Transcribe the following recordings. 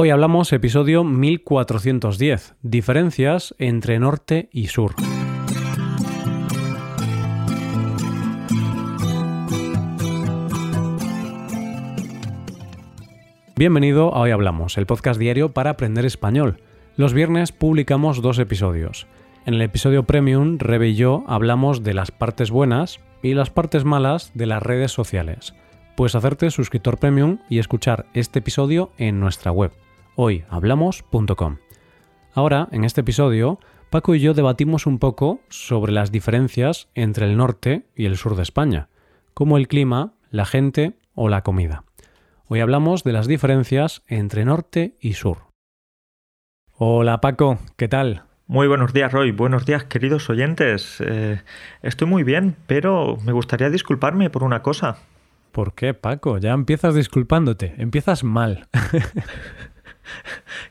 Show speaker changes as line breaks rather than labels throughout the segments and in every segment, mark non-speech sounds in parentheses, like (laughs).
Hoy hablamos episodio 1410, diferencias entre norte y sur. Bienvenido a Hoy Hablamos, el podcast diario para aprender español. Los viernes publicamos dos episodios. En el episodio Premium, Rebe y yo hablamos de las partes buenas y las partes malas de las redes sociales. Puedes hacerte suscriptor Premium y escuchar este episodio en nuestra web hoyhablamos.com. Ahora, en este episodio, Paco y yo debatimos un poco sobre las diferencias entre el norte y el sur de España, como el clima, la gente o la comida. Hoy hablamos de las diferencias entre norte y sur. Hola Paco, ¿qué tal?
Muy buenos días, Roy. Buenos días, queridos oyentes. Eh, estoy muy bien, pero me gustaría disculparme por una cosa.
¿Por qué, Paco? Ya empiezas disculpándote. Empiezas mal. (laughs)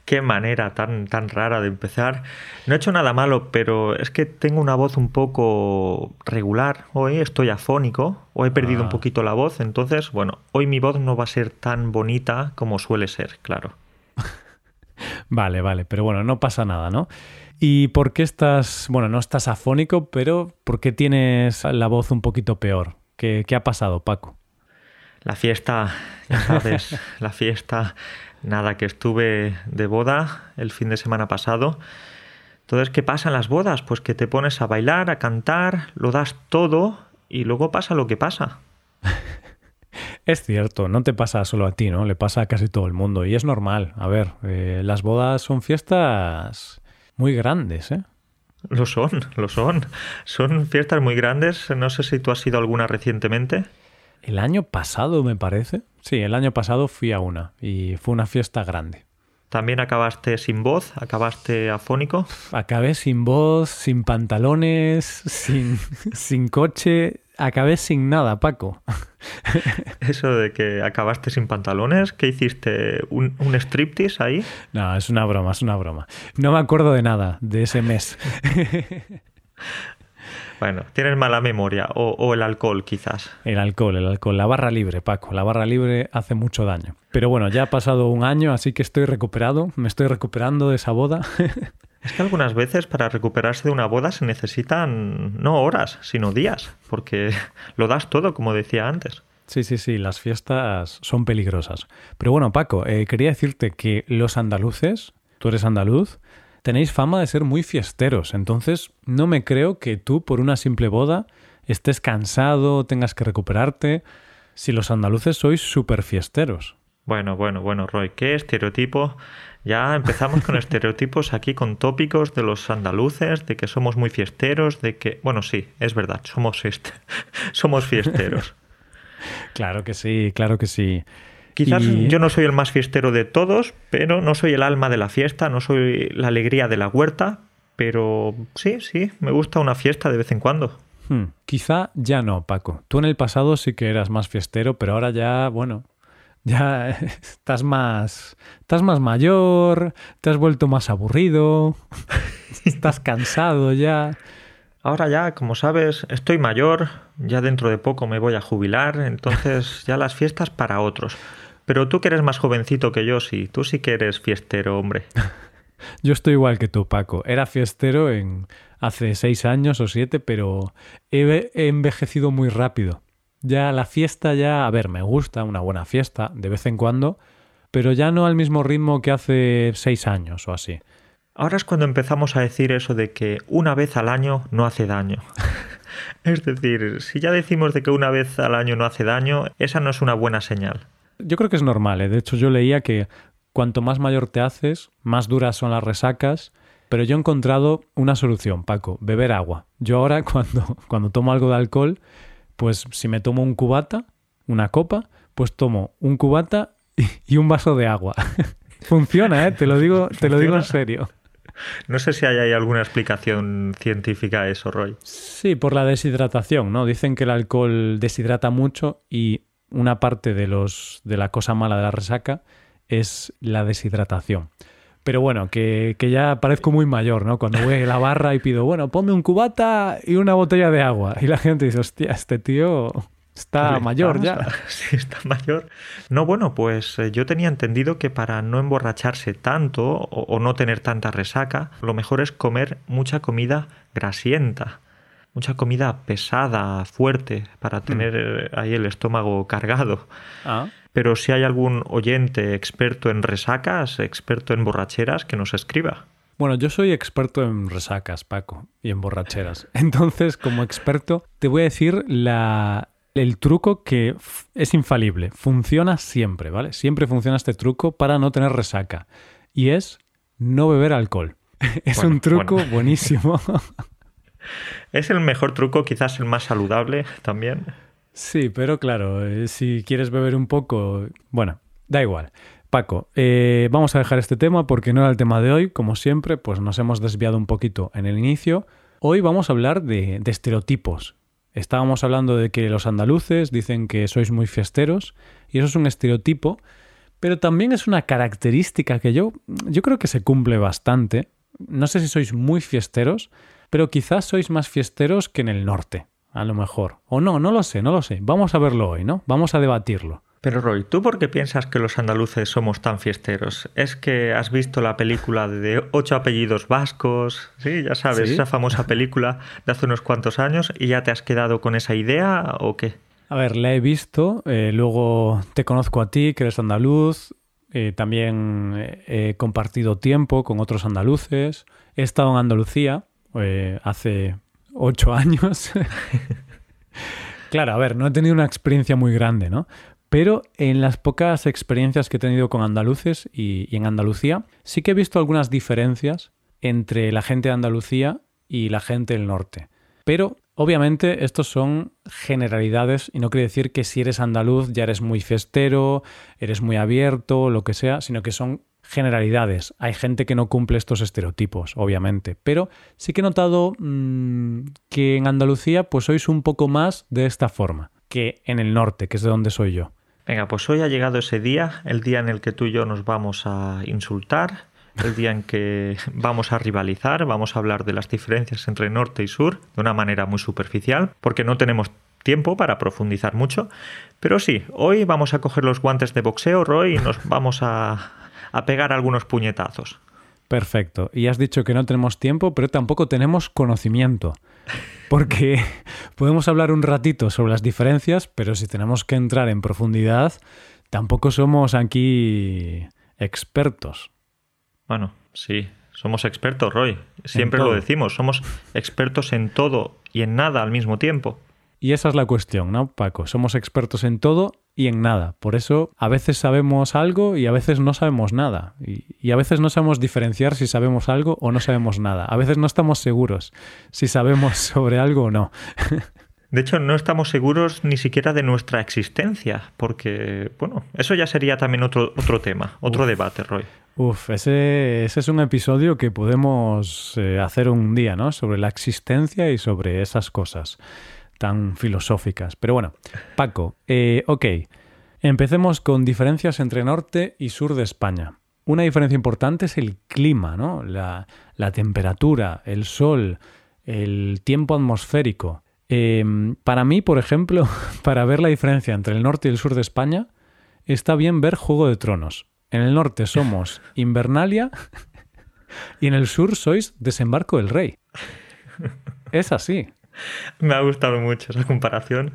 Qué manera tan, tan rara de empezar. No he hecho nada malo, pero es que tengo una voz un poco regular. Hoy estoy afónico, o he perdido un ah. poquito la voz, entonces, bueno, hoy mi voz no va a ser tan bonita como suele ser, claro. (laughs)
vale, vale, pero bueno, no pasa nada, ¿no? ¿Y por qué estás, bueno, no estás afónico, pero por qué tienes la voz un poquito peor? ¿Qué, qué ha pasado, Paco?
La fiesta, ya sabes, (laughs) la fiesta Nada, que estuve de boda el fin de semana pasado. Entonces, ¿qué pasa en las bodas? Pues que te pones a bailar, a cantar, lo das todo y luego pasa lo que pasa. (laughs)
Es cierto, no te pasa solo a ti, ¿no? Le pasa a casi todo el mundo y es normal. A ver, eh, las bodas son fiestas muy grandes, ¿eh?
Lo son, lo son. Son fiestas muy grandes. No sé si tú has ido alguna recientemente.
El año pasado, me parece. Sí, el año pasado fui a una y fue una fiesta grande.
¿También acabaste sin voz? ¿Acabaste afónico?
Acabé sin voz, sin pantalones, sin, (laughs) sin coche. Acabé sin nada, Paco. (laughs)
Eso de que acabaste sin pantalones, ¿qué hiciste? ¿Un, un striptease ahí?
No, es una broma, es una broma. No me acuerdo de nada de ese mes. (laughs)
Bueno, tienes mala memoria o, el alcohol quizás.
El alcohol, el alcohol, la barra libre, Paco. La barra libre hace mucho daño. Pero bueno, ya ha pasado un año, así que estoy recuperado, me estoy recuperando de esa boda. (laughs)
Es que algunas veces para recuperarse de una boda se necesitan no horas, sino días, porque lo das todo, como decía antes.
Sí, sí, sí, las fiestas son peligrosas. Pero bueno, Paco, eh, quería decirte que los andaluces, tú eres andaluz, tenéis fama de ser muy fiesteros, entonces no me creo que tú por una simple boda estés cansado, tengas que recuperarte, si los andaluces sois súper fiesteros.
Bueno, bueno, bueno, Roy, qué estereotipo. Ya empezamos con (laughs) estereotipos aquí, con tópicos de los andaluces, de que somos muy fiesteros, de que, bueno, sí, es verdad, somos, (laughs) somos fiesteros. (laughs)
claro que sí, claro que sí.
Quizás yo no soy el más fiestero de todos, pero no soy el alma de la fiesta, no soy la alegría de la huerta, pero sí, sí, me gusta una fiesta de vez en cuando.
Hmm. Quizá ya no, Paco. Tú en el pasado sí que eras más fiestero, pero ahora ya, bueno, (laughs) ya estás más estás más mayor, te has vuelto más aburrido, (laughs) estás cansado ya.
Ahora ya, como sabes, estoy mayor, ya dentro de poco me voy a jubilar, entonces ya las fiestas para otros. Pero tú que eres más jovencito que yo, sí. Tú sí que eres fiestero, hombre. (laughs)
yo estoy igual que tú, Paco. Era fiestero en hace seis años o siete, pero he, envejecido muy rápido. Ya la fiesta ya, a ver, me gusta una buena fiesta de vez en cuando, pero ya no al mismo ritmo que hace seis años o así.
Ahora es cuando empezamos a decir eso de que una vez al año no hace daño. (laughs) es decir, si ya decimos de que una vez al año no hace daño, esa no es una buena señal.
Yo creo que es normal. ¿eh? De hecho, yo leía que cuanto más mayor te haces, más duras son las resacas. Pero yo he encontrado una solución, Paco, beber agua. Yo ahora (laughs) cuando, cuando tomo algo de alcohol, pues si me tomo un cubata, una copa, pues tomo un cubata (laughs) y un vaso de agua. (laughs) Funciona, ¿eh? Te lo digo, te lo digo en serio.
No sé si hay, alguna explicación científica a eso, Roy.
Sí, por la deshidratación, ¿no? Dicen que el alcohol deshidrata mucho y una parte de, los, de la cosa mala de la resaca es la deshidratación. Pero bueno, que, ya parezco muy mayor, ¿no? Cuando voy a la barra y pido, bueno, ponme un cubata y una botella de agua. Y la gente dice, hostia, este tío Está mayor ya. (laughs)
Sí, está mayor. No, bueno, pues eh, yo tenía entendido que para no emborracharse tanto o, o, no tener tanta resaca, lo mejor es comer mucha comida grasienta, mucha comida pesada, fuerte, para tener mm. ahí el estómago cargado.
Ah.
Pero si hay algún oyente experto en resacas, experto en borracheras, que nos escriba.
Bueno, yo soy experto en resacas, Paco, y en borracheras. (laughs) Entonces, como experto, te voy a decir la, el truco que es infalible. Funciona siempre, ¿vale? Siempre funciona este truco para no tener resaca. Y es no beber alcohol. (laughs) Es un truco (laughs) buenísimo.
Es el mejor truco, quizás el más saludable también.
Sí, pero claro, eh, si quieres beber un poco, bueno, da igual. Paco, eh, vamos a dejar este tema porque no era el tema de hoy. Como siempre, pues nos hemos desviado un poquito en el inicio. Hoy vamos a hablar de, de estereotipos. Estábamos hablando de que los andaluces dicen que sois muy fiesteros y eso es un estereotipo, pero también es una característica que yo, yo creo que se cumple bastante. No sé si sois muy fiesteros, pero quizás sois más fiesteros que en el norte, a lo mejor. O no, no lo sé, no lo sé. Vamos a verlo hoy, ¿no? Vamos a debatirlo.
Pero Roy, ¿tú por qué piensas que los andaluces somos tan fiesteros? ¿Es que has visto la película de ocho apellidos vascos? Sí, ya sabes, esa famosa película de hace unos cuantos años y ya te has quedado con esa idea o qué?
A ver, la he visto, eh, luego te conozco a ti, que eres andaluz, eh, también he compartido tiempo con otros andaluces, he estado en Andalucía eh, hace ocho años. (laughs) claro, a ver, no he tenido una experiencia muy grande, ¿no? Pero en las pocas experiencias que he tenido con andaluces y, en Andalucía, sí que he visto algunas diferencias entre la gente de Andalucía y la gente del norte. Pero obviamente estos son generalidades y no quiere decir que si eres andaluz ya eres muy festero, eres muy abierto, lo que sea, sino que son generalidades. Hay gente que no cumple estos estereotipos, obviamente. Pero sí que he notado mmm, que en Andalucía pues sois un poco más de esta forma que en el norte, que es de donde soy yo.
Venga, pues hoy ha llegado ese día, el día en el que tú y yo nos vamos a insultar, el día en que (laughs) vamos a rivalizar, vamos a hablar de las diferencias entre norte y sur de una manera muy superficial, porque no tenemos tiempo para profundizar mucho. Pero sí, hoy vamos a coger los guantes de boxeo, Roy, y nos (laughs) vamos a, a pegar algunos puñetazos.
Perfecto. Y has dicho que no tenemos tiempo, pero tampoco tenemos conocimiento. Porque (laughs) podemos hablar un ratito sobre las diferencias, pero si tenemos que entrar en profundidad, tampoco somos aquí expertos.
Bueno, sí, somos expertos, Roy. Siempre lo decimos, somos expertos en todo y en nada al mismo tiempo.
Y esa es la cuestión, ¿no, Paco? Somos expertos en todo y en nada. Por eso a veces sabemos algo y a veces no sabemos nada. Y, a veces no sabemos diferenciar si sabemos algo o no sabemos nada. A veces no estamos seguros si sabemos (laughs) sobre algo o no. (laughs)
De hecho, no estamos seguros ni siquiera de nuestra existencia, porque, bueno, eso ya sería también otro, otro tema, otro debate, Roy.
Uf, ese, ese, es un episodio que podemos eh, hacer un día, ¿no? Sobre la existencia y sobre esas cosas tan filosóficas. Pero bueno, Paco, eh, ok, empecemos con diferencias entre norte y sur de España. Una diferencia importante es el clima, ¿no? La, la temperatura, el sol, el tiempo atmosférico. Em, para mí, por ejemplo, (laughs) para ver la diferencia entre el norte y el sur de España, está bien ver Juego de Tronos. En el norte somos (laughs) Invernalia y en el sur sois Desembarco del Rey. Es así. (laughs)
Me ha gustado mucho esa comparación.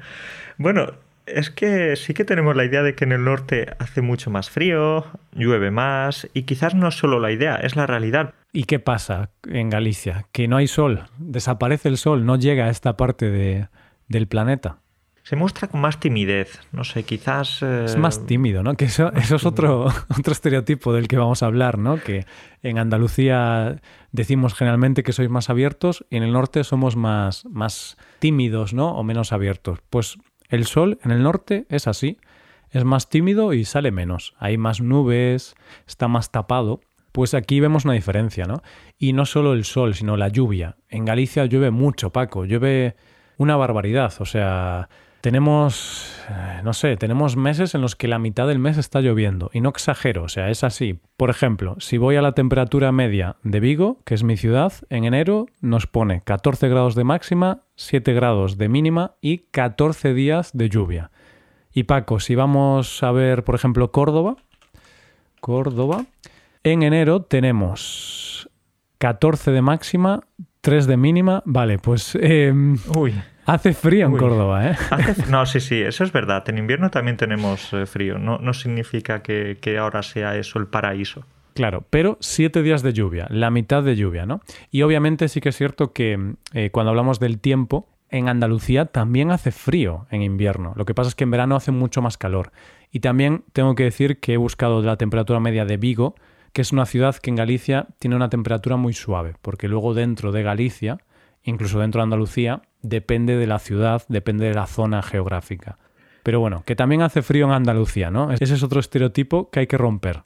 Bueno, es que sí que tenemos la idea de que en el norte hace mucho más frío, llueve más, y quizás no es solo la idea, es la realidad.
¿Y qué pasa en Galicia? Que no hay sol, desaparece el sol, no llega a esta parte de, del planeta
se muestra con más timidez. No sé, quizás.
Es más tímido, ¿no? Que eso, eso es otro, (laughs) otro estereotipo del que vamos a hablar, ¿no? Que en Andalucía decimos generalmente que sois más abiertos y en el norte somos más, más tímidos, ¿no? O menos abiertos. Pues el sol en el norte es así. Es más tímido y sale menos. Hay más nubes, está más tapado. Pues aquí vemos una diferencia, ¿no? Y no solo el sol, sino la lluvia. En Galicia llueve mucho, Paco. Llueve una barbaridad. O sea, tenemos, eh, no sé, tenemos meses en los que la mitad del mes está lloviendo. Y no exagero, o sea, es así. Por ejemplo, si voy a la temperatura media de Vigo, que es mi ciudad, en enero nos pone 14 grados de máxima, 7 grados de mínima y 14 días de lluvia. Y Paco, si vamos a ver, por ejemplo, Córdoba, Córdoba, en enero tenemos 14 de máxima, 3 de mínima. Vale, pues... Em,
Uy.
Hace frío en Córdoba, ¿eh? (laughs)
No, sí, sí, eso es verdad. En invierno también tenemos eh, frío. No, no significa que, ahora sea eso el paraíso.
Claro, pero siete días de lluvia, la mitad de lluvia, ¿no? Y obviamente sí que es cierto que eh, cuando hablamos del tiempo, en Andalucía también hace frío en invierno. Lo que pasa es que en verano hace mucho más calor. Y también tengo que decir que he buscado la temperatura media de Vigo, que es una ciudad que en Galicia tiene una temperatura muy suave, porque luego dentro de Galicia, incluso dentro de Andalucía, depende de la ciudad, depende de la zona geográfica. Pero bueno, que también hace frío en Andalucía, ¿no? Ese es otro estereotipo que hay que romper.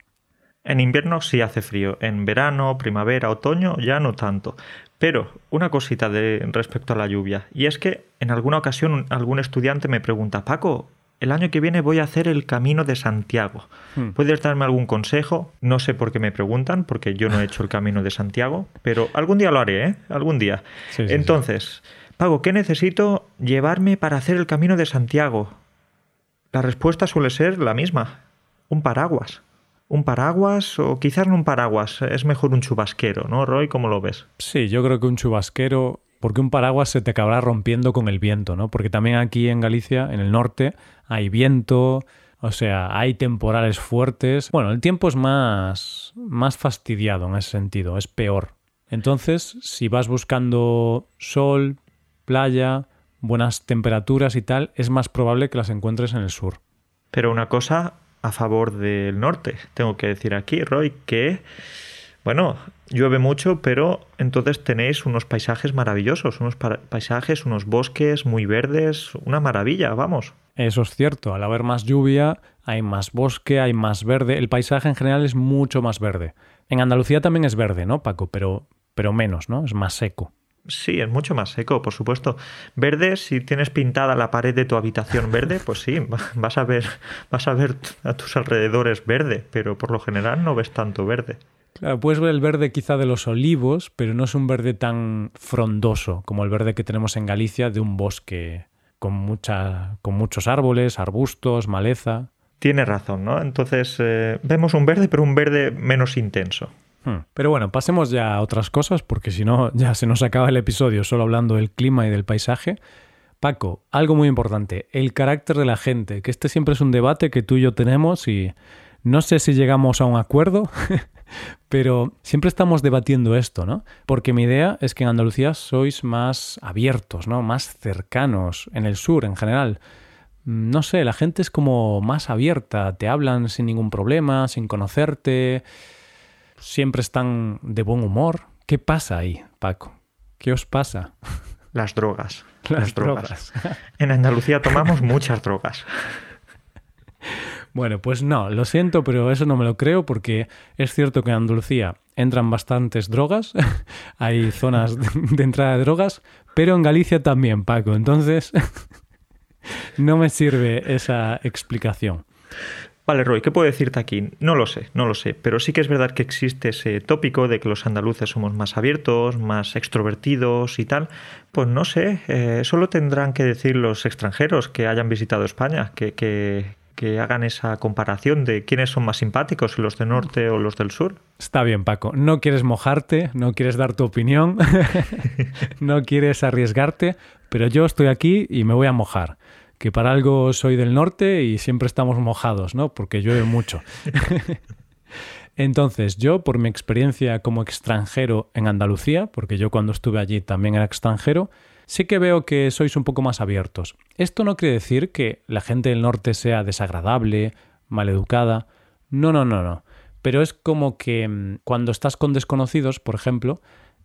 En invierno sí hace frío, en verano, primavera, otoño ya no tanto. Pero una cosita de respecto a la lluvia, y es que en alguna ocasión algún estudiante me pregunta, Paco, el año que viene voy a hacer el Camino de Santiago. Hmm. ¿Puedes darme algún consejo? No sé por qué me preguntan, porque yo no he hecho el Camino de Santiago, pero algún día lo haré, ¿eh? Algún día. Entonces, Pago, ¿qué necesito llevarme para hacer el Camino de Santiago? La respuesta suele ser la misma. Un paraguas. Un paraguas o quizás no un paraguas, es mejor un chubasquero, ¿no, Roy? ¿Cómo lo ves?
Sí, yo creo que un chubasquero porque un paraguas se te acabará rompiendo con el viento, ¿no? Porque también aquí en Galicia, en el norte, hay viento, o sea, hay temporales fuertes. Bueno, el tiempo es más, más fastidiado en ese sentido, es peor. Entonces, si vas buscando sol, playa, buenas temperaturas y tal, es más probable que las encuentres en el sur.
Pero una cosa a favor del norte, tengo que decir aquí, Roy, que bueno, llueve mucho, pero entonces tenéis unos paisajes maravillosos, unos paisajes, unos bosques muy verdes, una maravilla, vamos.
Eso es cierto, al haber más lluvia hay más bosque, hay más verde, el paisaje en general es mucho más verde. En Andalucía también es verde, ¿no, Paco? Pero, pero menos, ¿no? Es más seco.
Sí, es mucho más seco, por supuesto. Verde, si tienes pintada la pared de tu habitación verde, pues sí, vas a ver, vas a ver a tus alrededores verde, pero por lo general no ves tanto verde.
Claro, puedes ver el verde quizá de los olivos, pero no es un verde tan frondoso como el verde que tenemos en Galicia de un bosque con, mucha, con muchos árboles, arbustos, maleza.
Tiene razón, ¿no? Entonces eh, vemos un verde, pero un verde menos intenso.
Hmm. Pero bueno, pasemos ya a otras cosas, porque si no, (laughs) ya se nos acaba el episodio solo hablando del clima y del paisaje. Paco, algo muy importante, el carácter de la gente, que este siempre es un debate que tú y yo tenemos y no sé si llegamos a un acuerdo, (laughs) Pero siempre estamos debatiendo esto, ¿no? Porque mi idea es que en Andalucía sois más abiertos, ¿no? Más cercanos, en el sur en general. Mm, no sé, la gente es como más abierta, te hablan sin ningún problema, sin conocerte, siempre están de buen humor. ¿Qué pasa ahí, Paco? ¿Qué os pasa?
Las drogas. (laughs) Las, drogas. (laughs) En Andalucía tomamos muchas drogas.
Bueno, pues no, lo siento, pero eso no me lo creo porque es cierto que en Andalucía entran bastantes drogas, (laughs) hay zonas de entrada de drogas, pero en Galicia también, Paco. Entonces, no me sirve esa explicación.
Vale, Roy, ¿qué puedo decirte aquí? No lo sé, no lo sé, pero sí que es verdad que existe ese tópico de que los andaluces somos más abiertos, más extrovertidos y tal. Pues no sé, eh, solo tendrán que decir los extranjeros que hayan visitado España, que, que, que hagan esa comparación de quiénes son más simpáticos, los del norte o los del sur.
Está bien, Paco. No quieres mojarte, no quieres dar tu opinión, (laughs) no quieres arriesgarte, pero yo estoy aquí y me voy a mojar. Que para algo soy del norte y siempre estamos mojados, ¿no? Porque llueve mucho. (laughs) Entonces, yo, por mi experiencia como extranjero en Andalucía, porque yo cuando estuve allí también era extranjero, sí que veo que sois un poco más abiertos. Esto no quiere decir que la gente del norte sea desagradable, maleducada. No, no, no, no. Pero es como que mm, cuando estás con desconocidos, por ejemplo,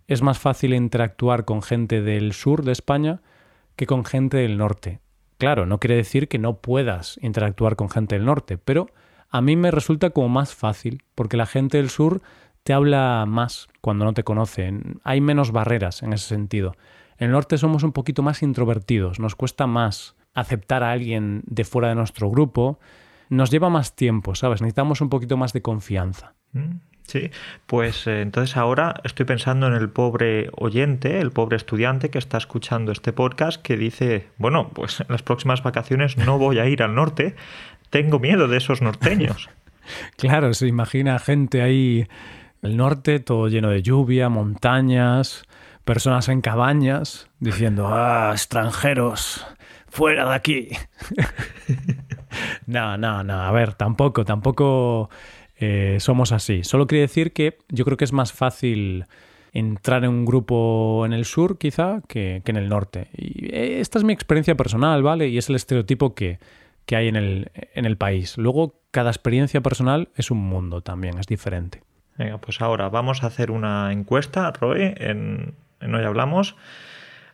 es más fácil interactuar con gente del sur de España que con gente del norte. Claro, no quiere decir que no puedas interactuar con gente del norte, pero a mí me resulta como más fácil, porque la gente del sur te habla más cuando no te conocen. Hay menos barreras en ese sentido. En el norte somos un poquito más introvertidos, nos cuesta más aceptar a alguien de fuera de nuestro grupo, nos lleva más tiempo, ¿sabes? Necesitamos un poquito más de confianza.
Mm, sí, pues eh, entonces ahora estoy pensando en el pobre oyente, el pobre estudiante que está escuchando este podcast que dice, bueno, pues en las próximas vacaciones no voy a ir al norte, tengo miedo de esos norteños. (laughs)
claro, se imagina gente ahí, el norte todo lleno de lluvia, montañas, personas en cabañas, diciendo, ah, extranjeros, fuera de aquí. (laughs) no, no, no, a ver, tampoco, tampoco eh, somos así. Solo quiere decir que yo creo que es más fácil entrar en un grupo en el sur, quizá, que, en el norte. Y eh, esta es mi experiencia personal, ¿vale? Y es el estereotipo que, que hay en el, en el país. Luego, cada experiencia personal es un mundo también, es diferente.
Venga, pues ahora vamos a hacer una encuesta, Roy, en, en Hoy Hablamos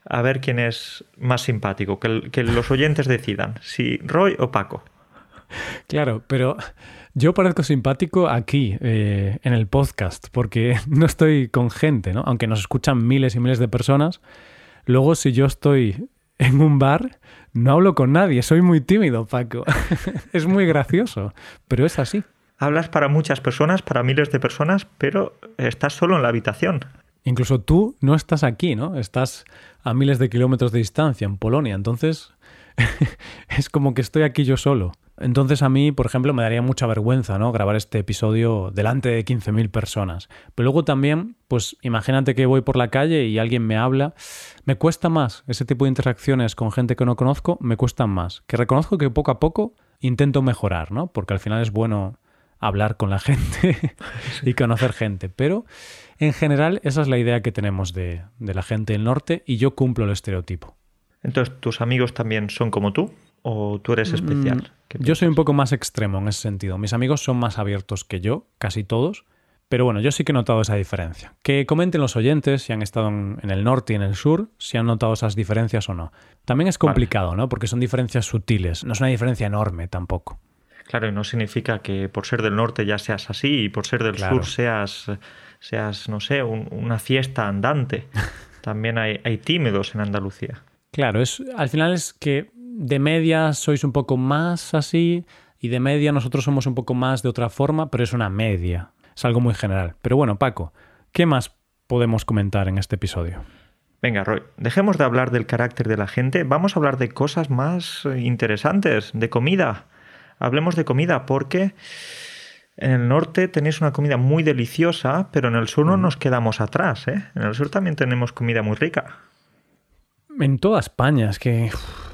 a ver quién es más simpático, que, los oyentes decidan, si Roy o Paco.
Claro, pero yo parezco simpático aquí, eh, en el podcast, porque (laughs) no estoy con gente, ¿no? Aunque nos escuchan miles y miles de personas. Luego, si yo estoy en un bar, no hablo con nadie, soy muy tímido, Paco. (laughs) es muy gracioso, pero es así.
Hablas para muchas personas, para miles de personas, pero estás solo en la habitación.
Incluso tú no estás aquí, ¿no? Estás a miles de kilómetros de distancia, en Polonia. Entonces, (laughs) es como que estoy aquí yo solo. Entonces a mí, por ejemplo, me daría mucha vergüenza, ¿no? Grabar este episodio delante de 15.000 personas. Pero luego también, pues imagínate que voy por la calle y alguien me habla. Me cuesta más. Ese tipo de interacciones con gente que no conozco me cuestan más. Que reconozco que poco a poco intento mejorar, ¿no? Porque al final es bueno hablar con la (laughs) gente y conocer gente. Pero en general, esa es la idea que tenemos de, la gente del norte y yo cumplo el estereotipo.
Entonces, ¿tus amigos también son como tú? ¿O tú eres especial?
Mm, yo soy un poco más extremo en ese sentido. Mis amigos son más abiertos que yo, casi todos. Pero bueno, yo sí que he notado esa diferencia. Que comenten los oyentes si han estado en, el norte y en el sur, si han notado esas diferencias o no. También es complicado, ¿no? Porque son diferencias sutiles, no es una diferencia enorme tampoco.
Claro, y no significa que por ser del norte ya seas así y por ser del sur seas seas, no sé, una fiesta andante. (laughs) También hay, tímidos en Andalucía.
Claro, es, al final es que de media sois un poco más así y de media nosotros somos un poco más de otra forma, pero es una media. Es algo muy general. Pero bueno, Paco, ¿qué más podemos comentar en este episodio?
Venga, Roy, dejemos de hablar del carácter de la gente, vamos a hablar de cosas más interesantes, de comida. Hablemos de comida porque en el norte tenéis una comida muy deliciosa, pero en el sur no nos quedamos atrás. ¿eh? En el sur también tenemos comida muy rica.
En toda España, es que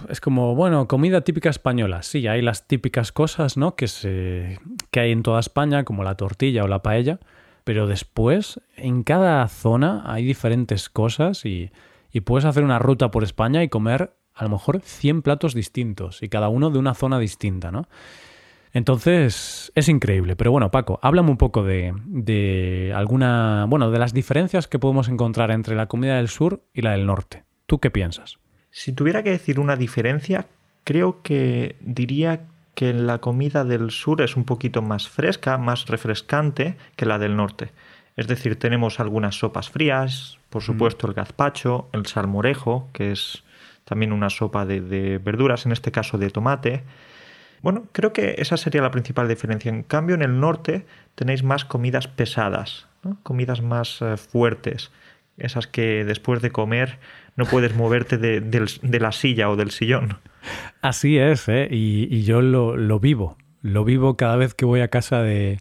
es como, bueno, comida típica española. Sí, hay las típicas cosas, ¿no? Que, se, que hay en toda España, como la tortilla o la paella. Pero después, en cada zona hay diferentes cosas y, y puedes hacer una ruta por España y comer a lo mejor 100 platos distintos y cada uno de una zona distinta, ¿no? Entonces, es increíble. Pero bueno, Paco, háblame un poco de, de, alguna. Bueno, de las diferencias que podemos encontrar entre la comida del sur y la del norte. ¿Tú qué piensas?
Si tuviera que decir una diferencia, creo que diría que la comida del sur es un poquito más fresca, más refrescante que la del norte. Es decir, tenemos algunas sopas frías, por supuesto el gazpacho, el salmorejo, que es también una sopa de, de verduras, en este caso de tomate bueno, creo que esa sería la principal diferencia. En cambio, en el norte tenéis más comidas pesadas, comidas más eh, fuertes, esas que después de comer no puedes moverte de, la silla o del sillón.
Así es, ¿eh? y, yo lo, vivo. Lo vivo cada vez que voy a casa de,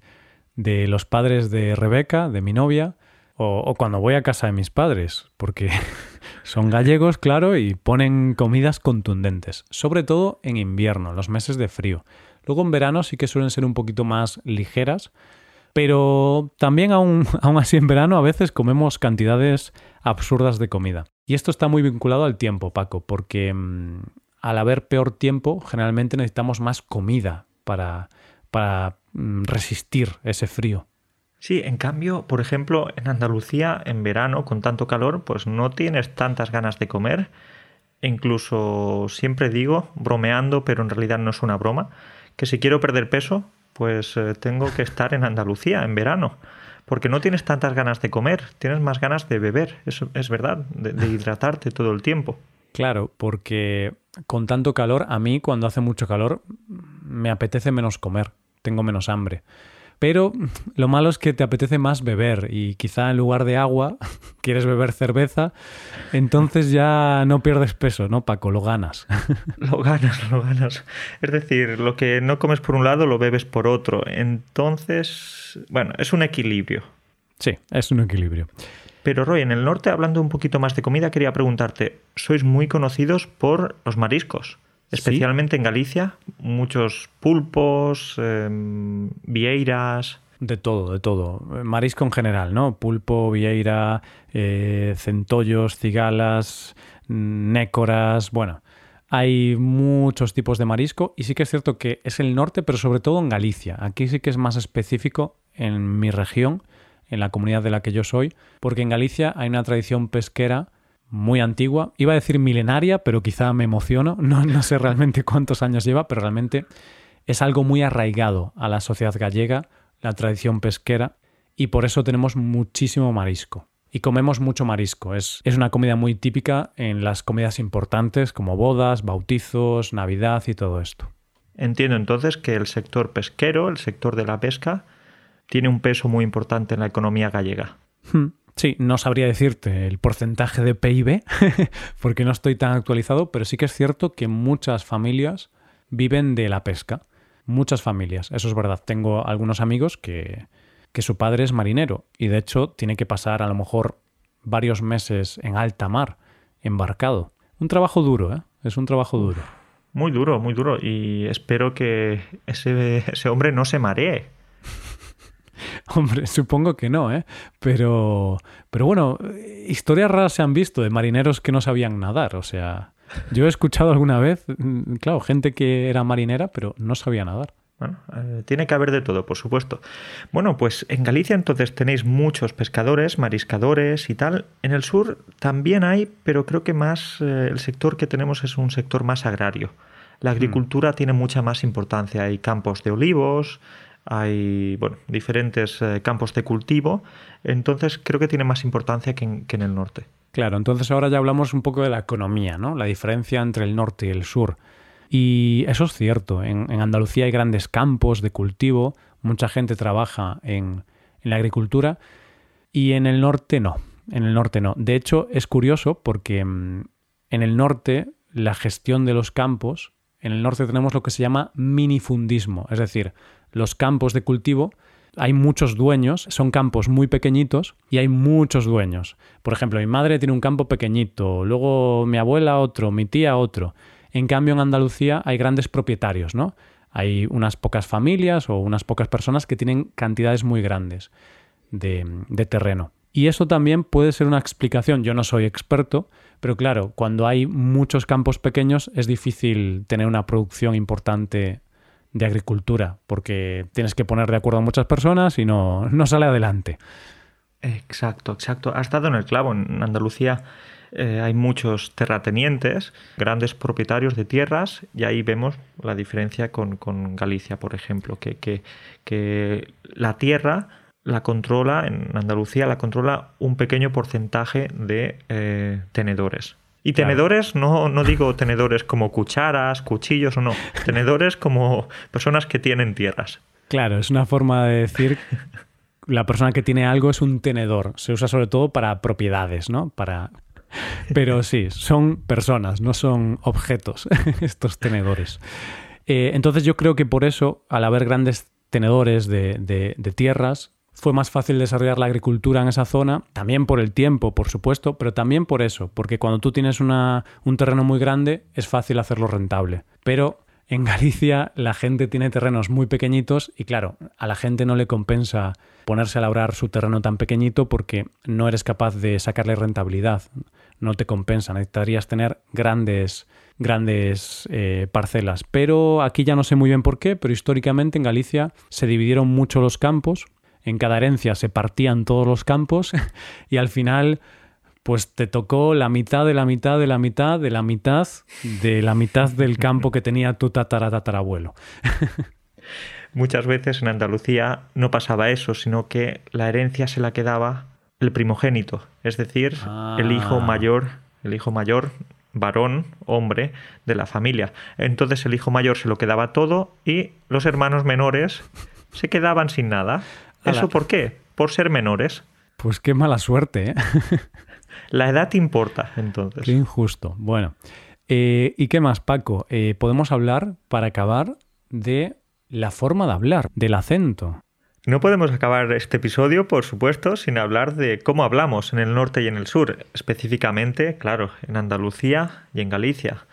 los padres de Rebeca, de mi novia, o, cuando voy a casa de mis padres, porque (laughs) son gallegos, claro, y ponen comidas contundentes, sobre todo en invierno, los meses de frío. Luego en verano sí que suelen ser un poquito más ligeras, pero también (laughs) aún, así en verano a veces comemos cantidades absurdas de comida. Y esto está muy vinculado al tiempo, Paco, porque mm, al haber peor tiempo, generalmente necesitamos más comida para, para mm, resistir ese frío.
Sí, en cambio, por ejemplo, en Andalucía, en verano, con tanto calor, pues no tienes tantas ganas de comer. incluso siempre digo, bromeando, pero en realidad no es una broma, que si quiero perder peso, pues eh, tengo que estar en Andalucía en verano. Porque no tienes tantas ganas de comer, tienes más ganas de beber, eso es verdad, de, hidratarte todo el tiempo.
Claro, porque con tanto calor, a mí cuando hace mucho calor me apetece menos comer, tengo menos hambre. Pero lo malo es que te apetece más beber y quizá en lugar de agua (laughs) quieres beber cerveza, entonces ya no pierdes peso, ¿no, Paco? Lo ganas. (laughs)
Lo ganas, lo ganas. Es decir, lo que no comes por un lado lo bebes por otro. Entonces, bueno, es un equilibrio.
Sí, es un equilibrio.
Pero Roy, en el norte, hablando un poquito más de comida, quería preguntarte, sois muy conocidos por los mariscos. Especialmente en Galicia, muchos pulpos, em, vieiras.
De todo, de todo. Marisco en general, ¿no? Pulpo, vieira, eh, centollos, cigalas, nécoras, bueno. Hay muchos tipos de marisco y sí que es cierto que es el norte, pero sobre todo en Galicia. Aquí sí que es más específico en mi región, en la comunidad de la que yo soy, porque en Galicia hay una tradición pesquera muy antigua. Iba a decir milenaria, pero quizá me emociono. No, no sé realmente cuántos años lleva, pero realmente es algo muy arraigado a la sociedad gallega, la tradición pesquera, y por eso tenemos muchísimo marisco. Y comemos mucho marisco. Es, es una comida muy típica en las comidas importantes como bodas, bautizos, Navidad y todo esto.
Entiendo entonces que el sector pesquero, el sector de la pesca, tiene un peso muy importante en la economía gallega.
Hmm. Sí, no sabría decirte el porcentaje de PIB (laughs) porque no estoy tan actualizado, pero sí que es cierto que muchas familias viven de la pesca. Muchas familias, eso es verdad. Tengo algunos amigos que, que su padre es marinero y de hecho tiene que pasar a lo mejor varios meses en alta mar, embarcado. Un trabajo duro, ¿eh? Es un trabajo duro.
Muy duro, muy duro. Y espero que ese, ese hombre no se maree. (laughs)
Hombre, supongo que no, ¿eh? Pero, pero bueno, historias raras se han visto de marineros que no sabían nadar. O sea, yo he escuchado alguna vez, mm, claro, gente que era marinera, pero no sabía nadar.
Bueno, eh, tiene que haber de todo, por supuesto. Bueno, pues en Galicia entonces tenéis muchos pescadores, mariscadores y tal. En el sur también hay, pero creo que más eh, el sector que tenemos es un sector más agrario. La mm. agricultura tiene mucha más importancia. Hay campos de olivos, hay bueno, diferentes eh, campos de cultivo, entonces creo que tiene más importancia que en, el norte.
Claro, entonces ahora ya hablamos un poco de la economía, ¿no? La diferencia entre el norte y el sur. Y eso es cierto, en, Andalucía hay grandes campos de cultivo, mucha gente trabaja en, en la agricultura y en el norte no, en el norte no. De hecho, es curioso porque mm, en el norte la gestión de los campos, en el norte tenemos lo que se llama minifundismo, es decir, los campos de cultivo hay muchos dueños, son campos muy pequeñitos y hay muchos dueños. Por ejemplo, mi madre tiene un campo pequeñito, luego mi abuela otro, mi tía otro. En cambio, en Andalucía hay grandes propietarios, ¿no? Hay unas pocas familias o unas pocas personas que tienen cantidades muy grandes de, de terreno. Y eso también puede ser una explicación. Yo no soy experto, pero claro, cuando hay muchos campos pequeños es difícil tener una producción importante de agricultura, porque tienes que poner de acuerdo a muchas personas y no, no sale adelante.
Exacto, exacto. Ha estado en el clavo. En Andalucía eh, hay muchos terratenientes, grandes propietarios de tierras, y ahí vemos la diferencia con, Galicia, por ejemplo, que, que, la tierra la controla, en Andalucía la controla un pequeño porcentaje de eh, tenedores. Y tenedores, no, no digo tenedores como cucharas, cuchillos o no, (laughs) tenedores como personas que tienen tierras.
Claro, es una forma de decir la persona que tiene algo es un tenedor. Se usa sobre todo para propiedades, ¿no? Para... Pero sí, son personas, no son objetos (laughs) estos tenedores. Eh, entonces yo creo que por eso, al haber grandes tenedores de, de tierras, fue más fácil desarrollar la agricultura en esa zona, también por el tiempo, por supuesto, pero también por eso, porque cuando tú tienes una, un terreno muy grande es fácil hacerlo rentable. Pero en (laughs) Galicia la gente tiene terrenos muy pequeñitos y claro, a la gente no le compensa ponerse a labrar su terreno tan pequeñito porque no eres capaz de sacarle rentabilidad. No te compensa, necesitarías tener grandes grandes eh, parcelas. Pero aquí ya no sé muy bien por qué, pero históricamente en Galicia se dividieron mucho los campos en cada herencia se partían todos los campos (laughs) y al final pues te tocó la mitad de la mitad de la mitad de la mitad de la mitad del campo que tenía tu tataratatarabuelo. (laughs)
Muchas veces en Andalucía no pasaba eso, sino que la herencia se la quedaba el primogénito, es decir, el hijo ah. mayor, el hijo mayor varón, hombre, de la familia. Entonces el hijo mayor se lo quedaba todo y los hermanos menores se quedaban sin nada. ¿Eso por qué? Por ser menores.
Pues qué mala suerte, ¿eh? (laughs)
La edad importa, entonces.
Qué injusto. Bueno, eh, ¿y qué más, Paco? Eh, podemos hablar, para acabar, de la forma de hablar, del acento.
No podemos acabar este episodio, por supuesto, sin hablar de cómo hablamos en el norte y en el sur, específicamente, claro, en Andalucía y en Galicia.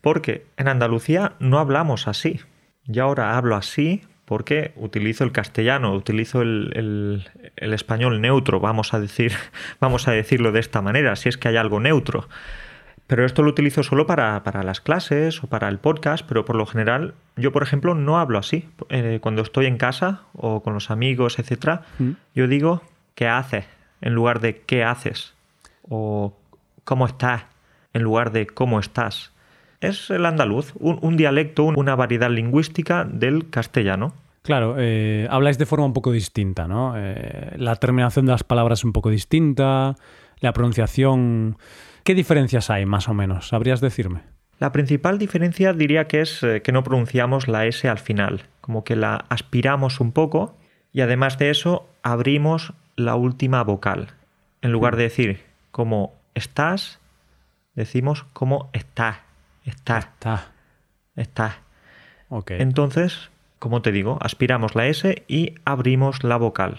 Porque en Andalucía no hablamos así. Yo ahora hablo así porque utilizo el castellano, utilizo el, español neutro, vamos a decir, (laughs) vamos a decirlo de esta manera, si es que hay algo neutro. Pero esto lo utilizo solo para, las clases o para el podcast, pero por lo general yo, por ejemplo, no hablo así. Eh, cuando estoy en casa o con los amigos, etc., mm. yo digo ¿qué haces? en lugar de ¿qué haces? o ¿cómo estás? en lugar de ¿cómo estás? Es el andaluz, un, dialecto, una variedad lingüística del castellano.
Claro, eh, habláis de forma un poco distinta, ¿no? Eh, la terminación de las palabras es un poco distinta, la pronunciación ¿Qué diferencias hay más o menos? ¿Sabrías decirme?
La principal diferencia diría que es eh, que no pronunciamos la S al final, como que la aspiramos un poco y además de eso abrimos la última vocal. En lugar de decir como estás, decimos como está, está,
está.
está. Entonces, como te digo, aspiramos la S y abrimos la vocal.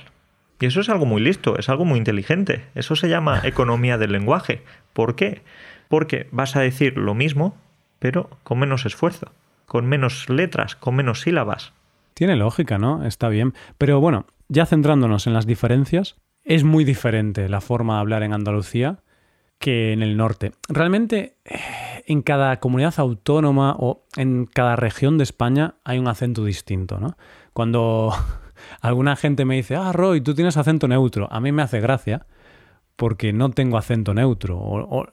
Y eso es algo muy listo, es algo muy inteligente. Eso se llama (laughs) economía del lenguaje. ¿Por qué? Porque vas a decir lo mismo, pero con menos esfuerzo, con menos letras, con menos sílabas.
Tiene lógica, ¿no? Está bien. Pero bueno, ya centrándonos en las diferencias, es muy diferente la forma de hablar en Andalucía que en el norte. Realmente, eh, en cada comunidad autónoma o en cada región de España hay un acento distinto, ¿no? Cuando (laughs) alguna gente me dice, ah, Roy, tú tienes acento neutro. A mí me hace gracia porque no tengo acento neutro o,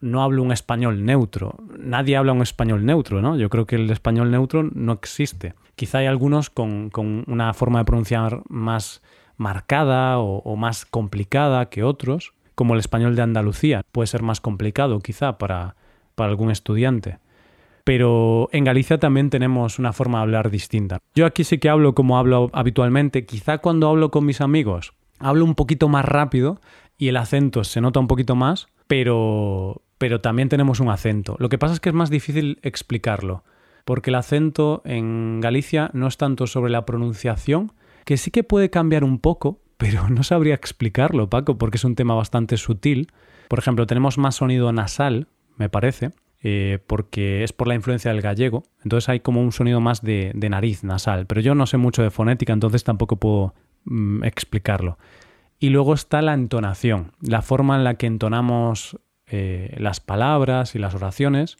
no hablo un español neutro. Nadie habla un español neutro, ¿no? Yo creo que el español neutro no existe. Quizá hay algunos con, una forma de pronunciar más marcada o, más complicada que otros, como el español de Andalucía. Puede ser más complicado quizá para, para algún estudiante pero en Galicia también tenemos una forma de hablar distinta. Yo aquí sí que hablo como hablo habitualmente, quizá cuando hablo con mis amigos hablo un poquito más rápido y el acento se nota un poquito más, pero, pero también tenemos un acento. Lo que pasa es que es más difícil explicarlo, porque el acento en Galicia no es tanto sobre la pronunciación, que sí que puede cambiar un poco, pero (laughs) no sabría explicarlo, Paco, porque es un tema bastante sutil. Por ejemplo, tenemos más sonido nasal, me parece, eh, porque es por la influencia del gallego, entonces hay como un sonido más de, nariz nasal, pero yo no sé mucho de fonética, entonces tampoco puedo mm, explicarlo. Y luego está la entonación, la forma en la que entonamos eh, las palabras y las oraciones.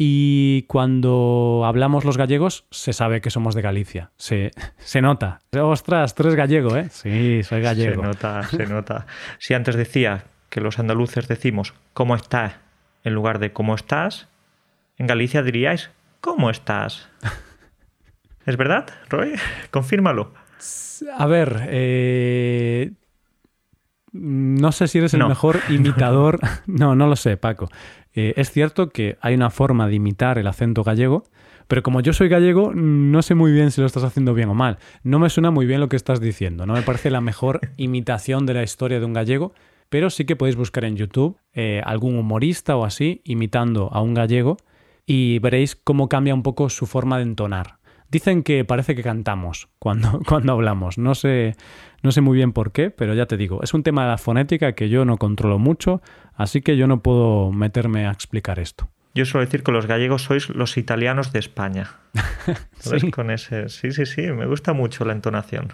Y cuando hablamos los gallegos, se sabe que somos de Galicia. Se, (laughs) se nota. Ostras, tú eres gallego, ¿eh? Sí, soy gallego.
Se nota, se nota. Si antes decía que los andaluces decimos, ¿cómo estás? en lugar de ¿cómo estás? En Galicia diríais ¿cómo estás? ¿Es verdad, Roy? (laughs) Confírmalo.
A ver, eh, no sé si eres el mejor (laughs) imitador. no, no lo sé, Paco. Eh, es cierto que hay una forma de imitar el acento gallego, pero como yo soy gallego, no sé muy bien si lo estás haciendo bien o mal. No me suena muy bien lo que estás diciendo. No me parece la mejor (laughs) imitación de la historia de un gallego, pero sí que podéis buscar en YouTube eh, algún humorista o así imitando a un gallego y veréis cómo cambia un poco su forma de entonar. Dicen que parece que cantamos cuando, (laughs) cuando hablamos. No sé, no sé muy bien por qué, pero ya te digo, es un tema de la fonética que yo no controlo mucho, así que yo no puedo meterme a explicar esto.
Yo suelo decir que los gallegos sois los italianos de España. (laughs) ¿Sí? Con ese... sí, sí, sí, me gusta mucho la entonación.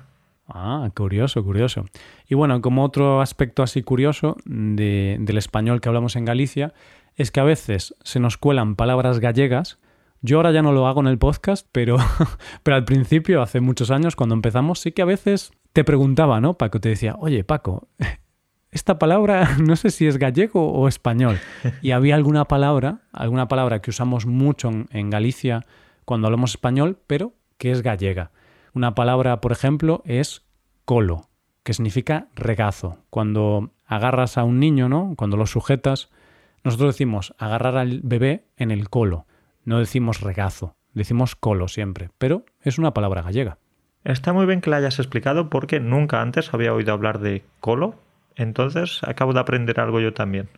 Ah, curioso, curioso. Y bueno, como otro aspecto así curioso del español que hablamos en Galicia, es que a veces se nos cuelan palabras gallegas. Yo ahora ya no lo hago en el podcast, pero, (laughs) pero al principio, hace muchos años, cuando empezamos, sí que a veces te preguntaba, ¿no? Paco te decía, oye, Paco, (laughs) esta palabra (laughs) no sé si es gallego o español. Y había alguna palabra, alguna palabra que usamos mucho en Galicia cuando hablamos español, pero que es gallega. Una palabra, por ejemplo, es colo, que significa regazo. Cuando agarras a un niño, ¿no? Cuando lo sujetas, Nosotros decimos agarrar al bebé en el colo, no decimos regazo, decimos colo siempre, pero es una palabra gallega.
Está muy bien que la hayas explicado porque nunca antes había oído hablar de colo, entonces acabo de aprender algo yo también.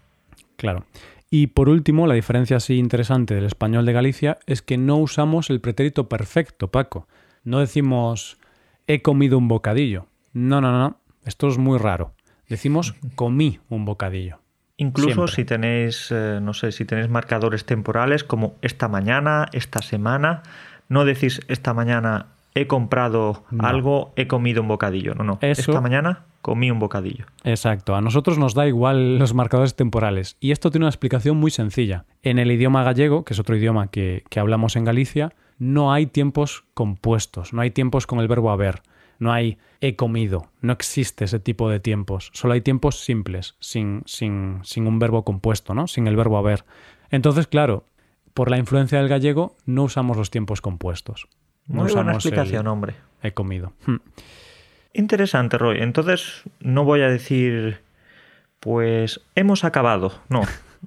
Claro. Y por último, la diferencia así interesante del español de Galicia es que no usamos el pretérito perfecto, Paco. No decimos he comido un bocadillo. No, no, no. Esto es muy raro. Decimos comí un bocadillo.
Incluso si tenéis, eh, no sé, si tenéis marcadores temporales como esta mañana, esta semana, no decís esta mañana he comprado algo, he comido un bocadillo. No, no. Esta mañana comí un bocadillo.
Exacto. A nosotros nos da igual los marcadores temporales. Y esto tiene una explicación muy sencilla. En el idioma gallego, que es otro idioma que, que hablamos en Galicia, no hay tiempos compuestos, no hay tiempos con el verbo haber. No hay he comido, no existe ese tipo de tiempos. Solo hay tiempos simples, sin, sin, sin un verbo compuesto, ¿no? Sin el verbo haber. Entonces, claro, por la influencia del gallego no usamos los tiempos compuestos.
No Muy buena explicación, hombre.
He comido. Hmm. (laughs)
Interesante, Roy. Entonces no voy a decir, pues hemos acabado. No.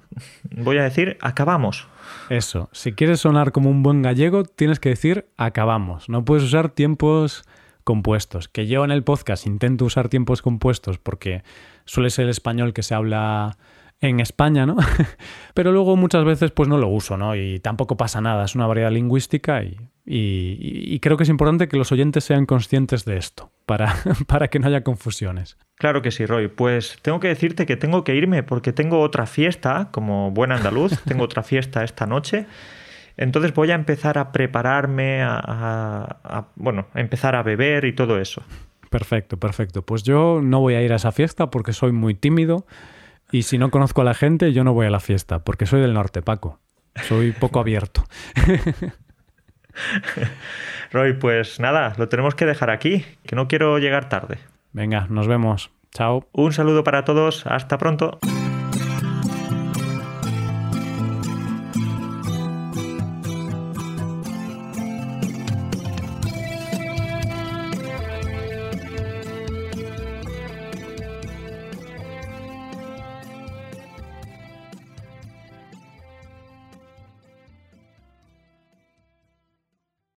(laughs) voy a decir, acabamos.
Eso. Si quieres sonar como un buen gallego, tienes que decir acabamos. No puedes usar tiempos compuestos. Que yo en el podcast intento usar tiempos compuestos porque suele ser el español que se habla en España, ¿no? (laughs) Pero luego muchas veces pues no lo uso, ¿no? Y tampoco pasa nada, es una variedad lingüística y, y, creo que es importante que los oyentes sean conscientes de esto para, (laughs) para que no haya confusiones.
Claro que sí, Roy. Pues tengo que decirte que tengo que irme porque tengo otra fiesta, como buen andaluz, tengo otra fiesta esta noche entonces voy a empezar a prepararme, a, bueno, a empezar a beber y todo eso.
Perfecto, perfecto. Pues yo no voy a ir a esa fiesta porque soy muy tímido y si no conozco a la gente yo no voy a la fiesta porque soy del norte, Paco. Soy poco (laughs) abierto. (laughs)
Roy, pues nada, lo tenemos que dejar aquí, que no quiero llegar tarde.
Venga, nos vemos. Chao.
Un saludo para todos, hasta pronto.